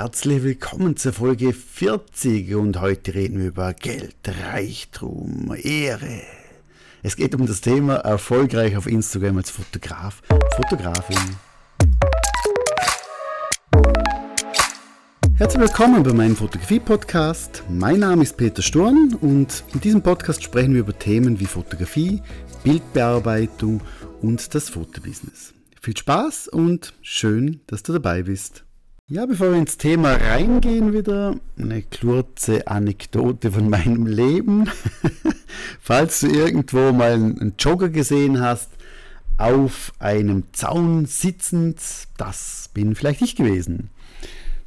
herzlich willkommen zur Folge 40 und heute reden wir über Geld, Reichtum, Ehre. Es geht um das Thema erfolgreich auf Instagram als Fotograf, Fotografin. Herzlich willkommen bei meinem Fotografie-Podcast. Mein Name ist Peter Sturm und in diesem Podcast sprechen wir über Themen wie Fotografie, Bildbearbeitung und das Fotobusiness. Viel Spaß und schön, dass du dabei bist. Ja, bevor wir ins Thema reingehen, wieder eine kurze Anekdote von meinem Leben. Falls du irgendwo mal einen Jogger gesehen hast, auf einem Zaun sitzend, das bin vielleicht ich gewesen.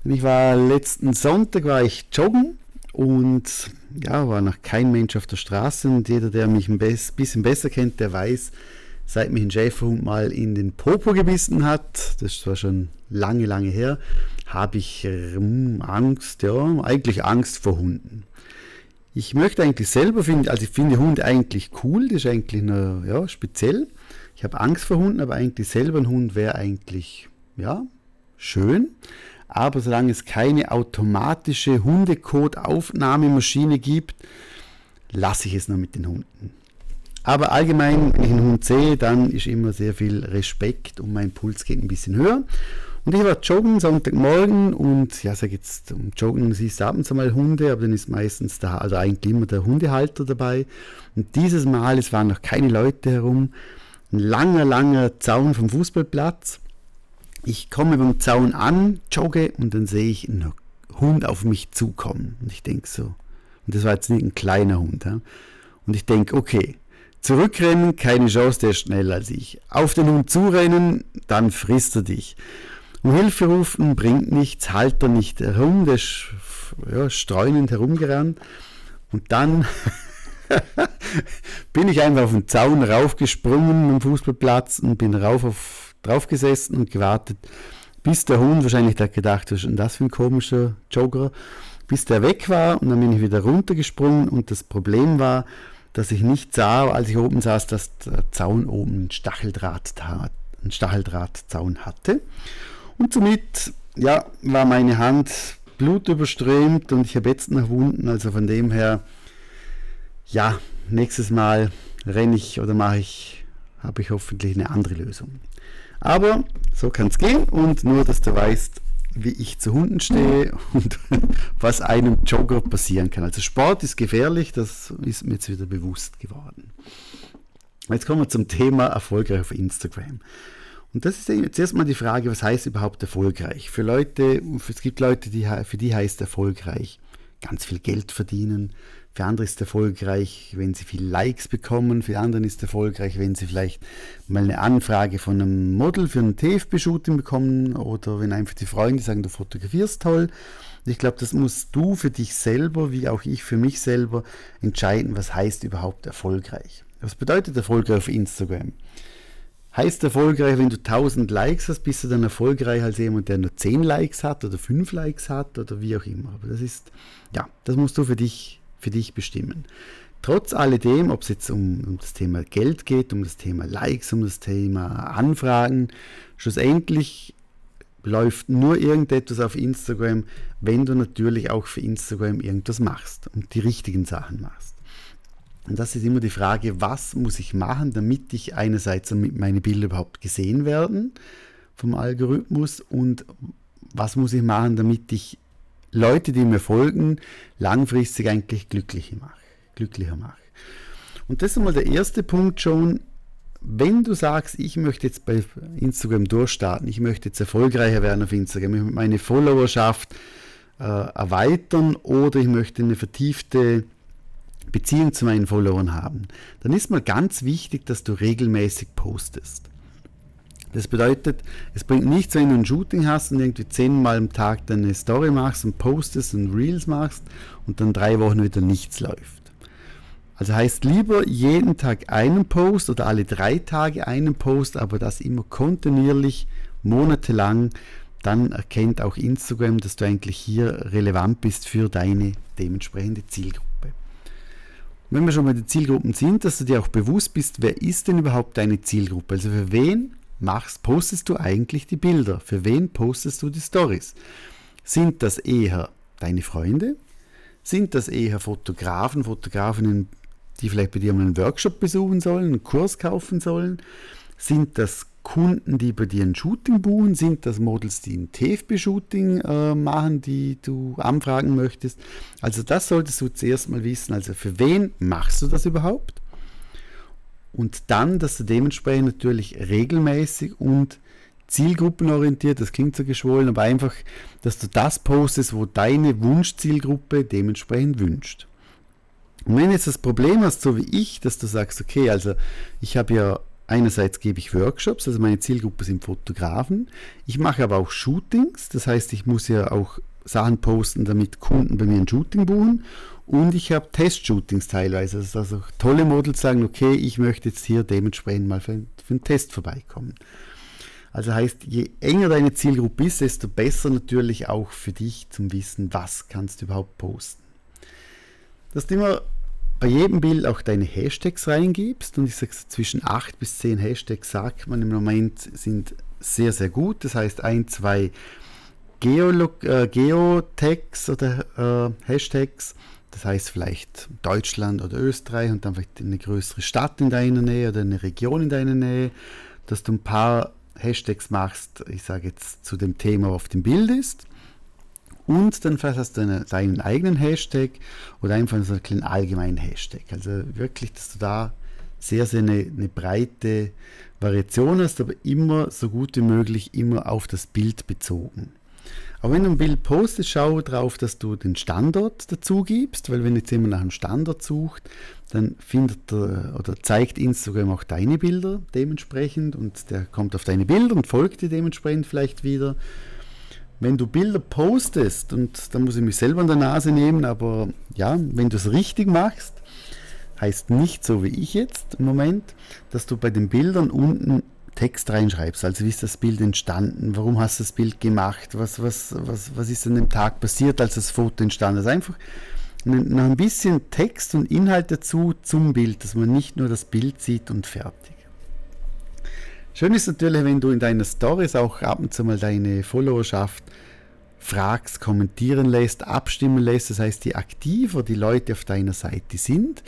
Ich war letzten Sonntag war ich joggen und ja, war noch kein Mensch auf der Straße und jeder, der mich ein bisschen besser kennt, der weiß, seit mich ein Schäferhund mal in den Popo gebissen hat, das war schon lange, lange her, habe ich ähm, Angst, ja, eigentlich Angst vor Hunden. Ich möchte eigentlich selber finden, also ich finde Hunde eigentlich cool, das ist eigentlich nur, ja, speziell. Ich habe Angst vor Hunden, aber eigentlich selber ein Hund wäre eigentlich, ja, schön. Aber solange es keine automatische Hundecode-Aufnahmemaschine gibt, lasse ich es nur mit den Hunden. Aber allgemein, wenn ich einen Hund sehe, dann ist immer sehr viel Respekt und mein Puls geht ein bisschen höher. Und ich war joggen Sonntagmorgen und ja, sag jetzt, um Joggen siehst du abends einmal Hunde, aber dann ist meistens da, also eigentlich immer der Hundehalter dabei. Und dieses Mal, es waren noch keine Leute herum, ein langer, langer Zaun vom Fußballplatz. Ich komme beim Zaun an, jogge und dann sehe ich einen Hund auf mich zukommen. Und ich denke so, und das war jetzt nicht ein kleiner Hund. Ja? Und ich denke, okay, Zurückrennen, keine Chance, der ist schneller als ich. Auf den Hund zurennen, dann frisst er dich. Um Hilfe rufen bringt nichts, halt er nicht herum, der ist ja, streunend herumgerannt. Und dann bin ich einfach auf den Zaun raufgesprungen am Fußballplatz und bin rauf auf, drauf gesessen und gewartet, bis der Hund, wahrscheinlich hat gedacht, ist denn das für ein komischer Jogger, bis der weg war und dann bin ich wieder runtergesprungen und das Problem war, dass ich nicht sah, als ich oben saß, dass der Zaun oben einen Stacheldraht, einen Stacheldrahtzaun hatte. Und somit ja, war meine Hand blutüberströmt und ich habe jetzt noch Wunden. Also von dem her, ja, nächstes Mal renne ich oder mache ich, habe ich hoffentlich eine andere Lösung. Aber so kann es gehen und nur, dass du weißt, wie ich zu Hunden stehe und was einem Jogger passieren kann. Also Sport ist gefährlich, das ist mir jetzt wieder bewusst geworden. Jetzt kommen wir zum Thema erfolgreich auf Instagram. Und das ist jetzt erstmal die Frage, was heißt überhaupt erfolgreich? Für Leute, es gibt Leute, die, für die heißt erfolgreich ganz viel Geld verdienen, für andere ist erfolgreich, wenn sie viel Likes bekommen. Für andere ist erfolgreich, wenn sie vielleicht mal eine Anfrage von einem Model für ein TFB-Shooting bekommen oder wenn einfach die Freunde sagen, du fotografierst toll. Ich glaube, das musst du für dich selber, wie auch ich für mich selber, entscheiden, was heißt überhaupt erfolgreich. Was bedeutet erfolgreich auf Instagram? Heißt erfolgreich, wenn du 1000 Likes hast, bist du dann erfolgreich als jemand, der nur 10 Likes hat oder 5 Likes hat oder wie auch immer. Aber das ist, ja, das musst du für dich für dich bestimmen. Trotz alledem, ob es jetzt um, um, das Thema Geld geht, um das Thema Likes, um das Thema Anfragen, schlussendlich läuft nur irgendetwas auf Instagram, wenn du natürlich auch für Instagram irgendwas machst und die richtigen Sachen machst. Und das ist immer die Frage, was muss ich machen, damit ich einerseits damit meine Bilder überhaupt gesehen werden vom Algorithmus und was muss ich machen, damit ich Leute, die mir folgen, langfristig eigentlich glücklicher mache. Glücklicher mache. Und das ist einmal der erste Punkt schon. Wenn du sagst, ich möchte jetzt bei Instagram durchstarten, ich möchte jetzt erfolgreicher werden auf Instagram, ich möchte meine Followerschaft äh, erweitern oder ich möchte eine vertiefte Beziehung zu meinen Followern haben, dann ist mal ganz wichtig, dass du regelmäßig postest. Das bedeutet, es bringt nichts, wenn du ein Shooting hast und irgendwie zehnmal am Tag deine Story machst und postest und Reels machst und dann drei Wochen wieder nichts läuft. Also heißt lieber jeden Tag einen Post oder alle drei Tage einen Post, aber das immer kontinuierlich, monatelang, dann erkennt auch Instagram, dass du eigentlich hier relevant bist für deine dementsprechende Zielgruppe. Wenn wir schon bei den Zielgruppen sind, dass du dir auch bewusst bist, wer ist denn überhaupt deine Zielgruppe? Also für wen machst, postest du eigentlich die Bilder? Für wen postest du die Stories? Sind das eher deine Freunde? Sind das eher Fotografen, Fotografinnen, die vielleicht bei dir mal einen Workshop besuchen sollen, einen Kurs kaufen sollen? Sind das Kunden, die bei dir ein Shooting buchen? Sind das Models, die ein TFB-Shooting äh, machen, die du anfragen möchtest? Also das solltest du zuerst mal wissen. Also für wen machst du das überhaupt? Und dann, dass du dementsprechend natürlich regelmäßig und zielgruppenorientiert, das klingt so geschwollen, aber einfach, dass du das postest, wo deine Wunschzielgruppe dementsprechend wünscht. Und wenn jetzt das Problem hast, so wie ich, dass du sagst, okay, also ich habe ja einerseits gebe ich Workshops, also meine Zielgruppe sind Fotografen, ich mache aber auch Shootings, das heißt, ich muss ja auch Sachen posten, damit Kunden bei mir ein Shooting buchen und ich habe Testshootings teilweise, also tolle Models sagen, okay, ich möchte jetzt hier dementsprechend mal für, für einen Test vorbeikommen. Also heißt, je enger deine Zielgruppe ist, desto besser natürlich auch für dich zum Wissen, was kannst du überhaupt posten. Dass du immer bei jedem Bild auch deine Hashtags reingibst und ich sage zwischen 8 bis 10 Hashtags sagt man im Moment sind sehr, sehr gut. Das heißt ein, zwei Geolog äh, Geotags oder äh, Hashtags, das heißt vielleicht Deutschland oder Österreich und dann vielleicht eine größere Stadt in deiner Nähe oder eine Region in deiner Nähe, dass du ein paar Hashtags machst, ich sage jetzt zu dem Thema, auf dem Bild ist. Und dann vielleicht hast du eine, deinen eigenen Hashtag oder einfach so einen kleinen allgemeinen Hashtag. Also wirklich, dass du da sehr, sehr eine, eine breite Variation hast, aber immer so gut wie möglich, immer auf das Bild bezogen. Aber wenn du ein Bild postest, schau darauf, dass du den Standort dazu gibst, weil wenn jetzt jemand nach einem Standort sucht, dann findet er oder zeigt Instagram auch deine Bilder dementsprechend und der kommt auf deine Bilder und folgt dir dementsprechend vielleicht wieder. Wenn du Bilder postest, und da muss ich mich selber an der Nase nehmen, aber ja, wenn du es richtig machst, heißt nicht so wie ich jetzt im Moment, dass du bei den Bildern unten Text reinschreibst. Also wie ist das Bild entstanden? Warum hast du das Bild gemacht? Was, was, was, was ist an dem Tag passiert, als das Foto entstanden ist? Einfach noch ein bisschen Text und Inhalt dazu zum Bild, dass man nicht nur das Bild sieht und fertig. Schön ist natürlich, wenn du in deiner Stories auch ab und zu mal deine Followerschaft fragst, kommentieren lässt, abstimmen lässt. Das heißt, je aktiver die Leute auf deiner Seite sind,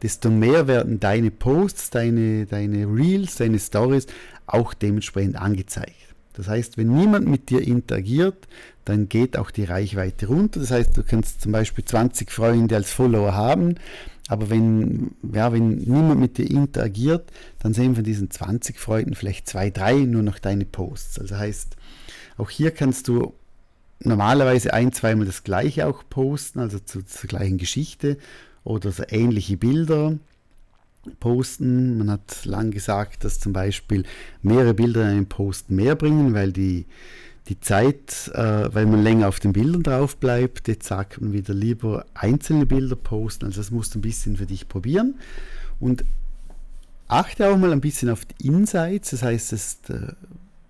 desto mehr werden deine Posts, deine, deine Reels, deine Stories auch dementsprechend angezeigt. Das heißt, wenn niemand mit dir interagiert, dann geht auch die Reichweite runter. Das heißt, du kannst zum Beispiel 20 Freunde als Follower haben, aber wenn, ja, wenn niemand mit dir interagiert, dann sehen von diesen 20 Freunden vielleicht zwei, drei nur noch deine Posts. Also heißt, auch hier kannst du normalerweise ein, zweimal das gleiche auch posten, also zu, zur gleichen Geschichte oder so ähnliche Bilder posten. Man hat lang gesagt, dass zum Beispiel mehrere Bilder in einem Post mehr bringen, weil die, die Zeit, äh, weil man länger auf den Bildern drauf bleibt. Jetzt sagt man wieder lieber einzelne Bilder posten. Also das musst du ein bisschen für dich probieren. Und achte auch mal ein bisschen auf die Insights. Das heißt, es, äh,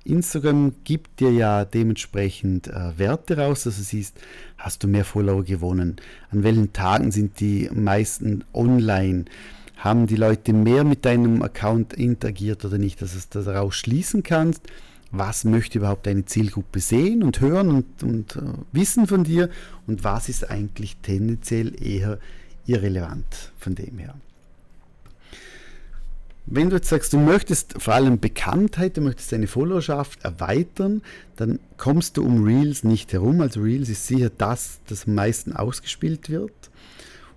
Instagram gibt dir ja dementsprechend äh, Werte raus, dass du siehst, hast du mehr Follower gewonnen, an welchen Tagen sind die meisten online, haben die Leute mehr mit deinem Account interagiert oder nicht, dass du daraus schließen kannst, was möchte überhaupt deine Zielgruppe sehen und hören und, und uh, wissen von dir und was ist eigentlich tendenziell eher irrelevant von dem her. Wenn du jetzt sagst, du möchtest vor allem Bekanntheit, du möchtest deine Followerschaft erweitern, dann kommst du um Reels nicht herum. Also Reels ist sicher das, das am meisten ausgespielt wird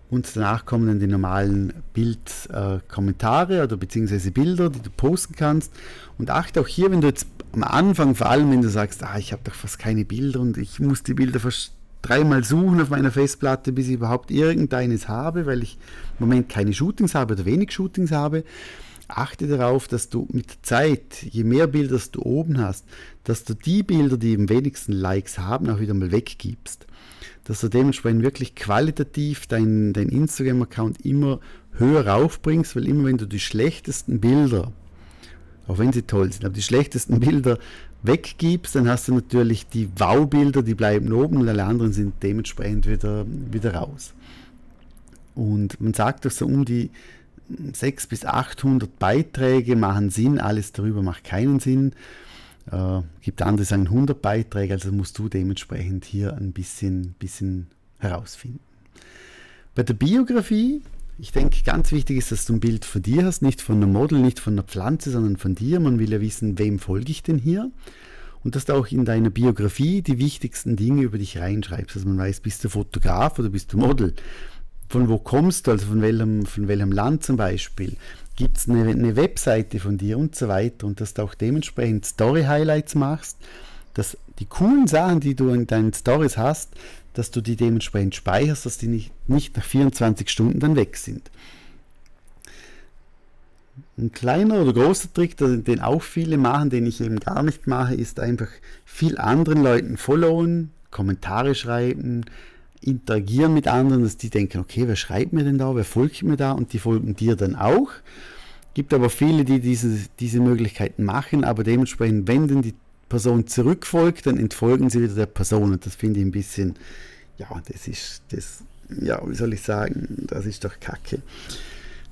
und danach kommen dann die normalen Bildkommentare äh, oder beziehungsweise Bilder, die du posten kannst. Und achte auch hier, wenn du jetzt am Anfang, vor allem wenn du sagst, ah, ich habe doch fast keine Bilder und ich muss die Bilder dreimal suchen auf meiner Festplatte, bis ich überhaupt irgendeines habe, weil ich im Moment keine Shootings habe oder wenig Shootings habe. Achte darauf, dass du mit der Zeit, je mehr Bilder du oben hast, dass du die Bilder, die am wenigsten Likes haben, auch wieder mal weggibst dass du dementsprechend wirklich qualitativ deinen dein Instagram-Account immer höher raufbringst, weil immer wenn du die schlechtesten Bilder, auch wenn sie toll sind, aber die schlechtesten Bilder weggibst, dann hast du natürlich die Wow-Bilder, die bleiben oben und alle anderen sind dementsprechend wieder, wieder raus. Und man sagt doch so um die 600 bis 800 Beiträge machen Sinn, alles darüber macht keinen Sinn. Äh, gibt andere, sagen 100 Beiträge, also musst du dementsprechend hier ein bisschen, bisschen herausfinden. Bei der Biografie, ich denke, ganz wichtig ist, dass du ein Bild von dir hast, nicht von einem Model, nicht von einer Pflanze, sondern von dir. Man will ja wissen, wem folge ich denn hier? Und dass du auch in deiner Biografie die wichtigsten Dinge über dich reinschreibst. dass man weiß, bist du Fotograf oder bist du Model? Von wo kommst du, also von welchem, von welchem Land zum Beispiel? Gibt es eine, eine Webseite von dir und so weiter? Und dass du auch dementsprechend Story-Highlights machst, dass die coolen Sachen, die du in deinen Stories hast, dass du die dementsprechend speicherst, dass die nicht, nicht nach 24 Stunden dann weg sind. Ein kleiner oder großer Trick, den auch viele machen, den ich eben gar nicht mache, ist einfach viel anderen Leuten followen, Kommentare schreiben, interagieren mit anderen, dass die denken, okay, wer schreibt mir denn da, wer folgt mir da und die folgen dir dann auch. Gibt aber viele, die diese, diese Möglichkeiten machen, aber dementsprechend, wenn denn die Person zurückfolgt, dann entfolgen sie wieder der Person und das finde ich ein bisschen, ja, das ist, das, ja, wie soll ich sagen, das ist doch Kacke.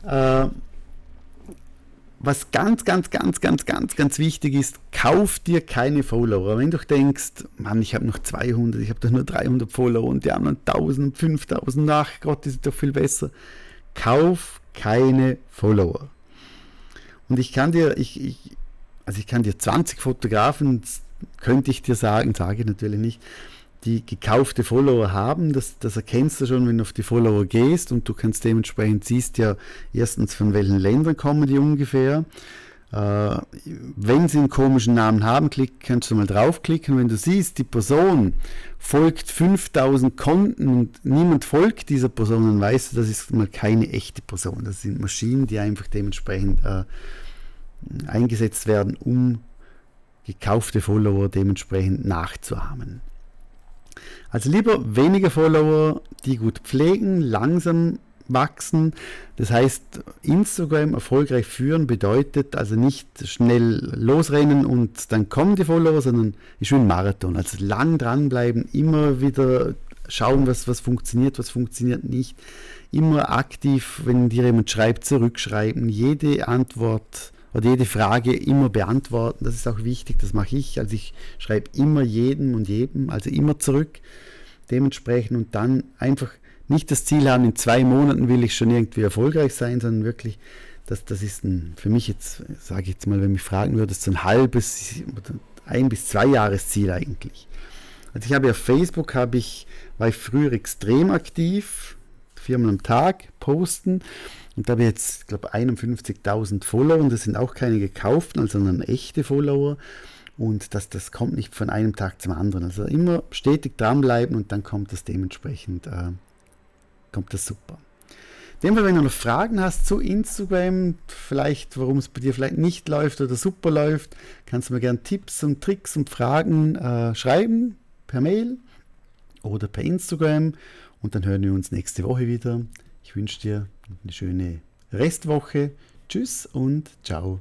Äh, was ganz, ganz, ganz, ganz, ganz, ganz wichtig ist, kauf dir keine Follower. Wenn du denkst, Mann, ich habe noch 200, ich habe doch nur 300 Follower und die anderen 1000, 5000, ach Gott, die sind doch viel besser. Kauf keine Follower. Und ich kann dir, ich, ich, also ich kann dir 20 Fotografen, könnte ich dir sagen, sage ich natürlich nicht, die gekaufte Follower haben. Das, das erkennst du schon, wenn du auf die Follower gehst und du kannst dementsprechend siehst ja erstens von welchen Ländern kommen die ungefähr. Äh, wenn sie einen komischen Namen haben, klick, kannst du mal draufklicken. Wenn du siehst, die Person folgt 5000 Konten und niemand folgt dieser Person, dann weißt du, das ist mal keine echte Person. Das sind Maschinen, die einfach dementsprechend äh, eingesetzt werden, um gekaufte Follower dementsprechend nachzuahmen. Also lieber weniger Follower, die gut pflegen, langsam wachsen. Das heißt, Instagram erfolgreich führen bedeutet also nicht schnell losrennen und dann kommen die Follower, sondern ist wie ein Marathon. Also lang dranbleiben, immer wieder schauen, was, was funktioniert, was funktioniert nicht. Immer aktiv, wenn dir jemand schreibt, zurückschreiben, jede Antwort oder jede Frage immer beantworten. Das ist auch wichtig, das mache ich. Also ich schreibe immer jedem und jedem, also immer zurück dementsprechend und dann einfach nicht das Ziel haben, in zwei Monaten will ich schon irgendwie erfolgreich sein, sondern wirklich, das, das ist ein, für mich jetzt, sage ich jetzt mal, wenn mich fragen würde, so ein halbes, ein bis zwei Jahresziel eigentlich. Also ich habe auf Facebook, habe ich, war ich früher extrem aktiv, viermal am Tag posten und da habe ich jetzt, glaube 51.000 Follower und das sind auch keine gekauften, sondern echte Follower. Und das, das kommt nicht von einem Tag zum anderen. Also immer stetig dranbleiben und dann kommt das dementsprechend, äh, kommt das super. In dem Fall, wenn du noch Fragen hast zu Instagram, vielleicht warum es bei dir vielleicht nicht läuft oder super läuft, kannst du mir gerne Tipps und Tricks und Fragen äh, schreiben per Mail oder per Instagram und dann hören wir uns nächste Woche wieder. Ich wünsche dir eine schöne Restwoche. Tschüss und ciao.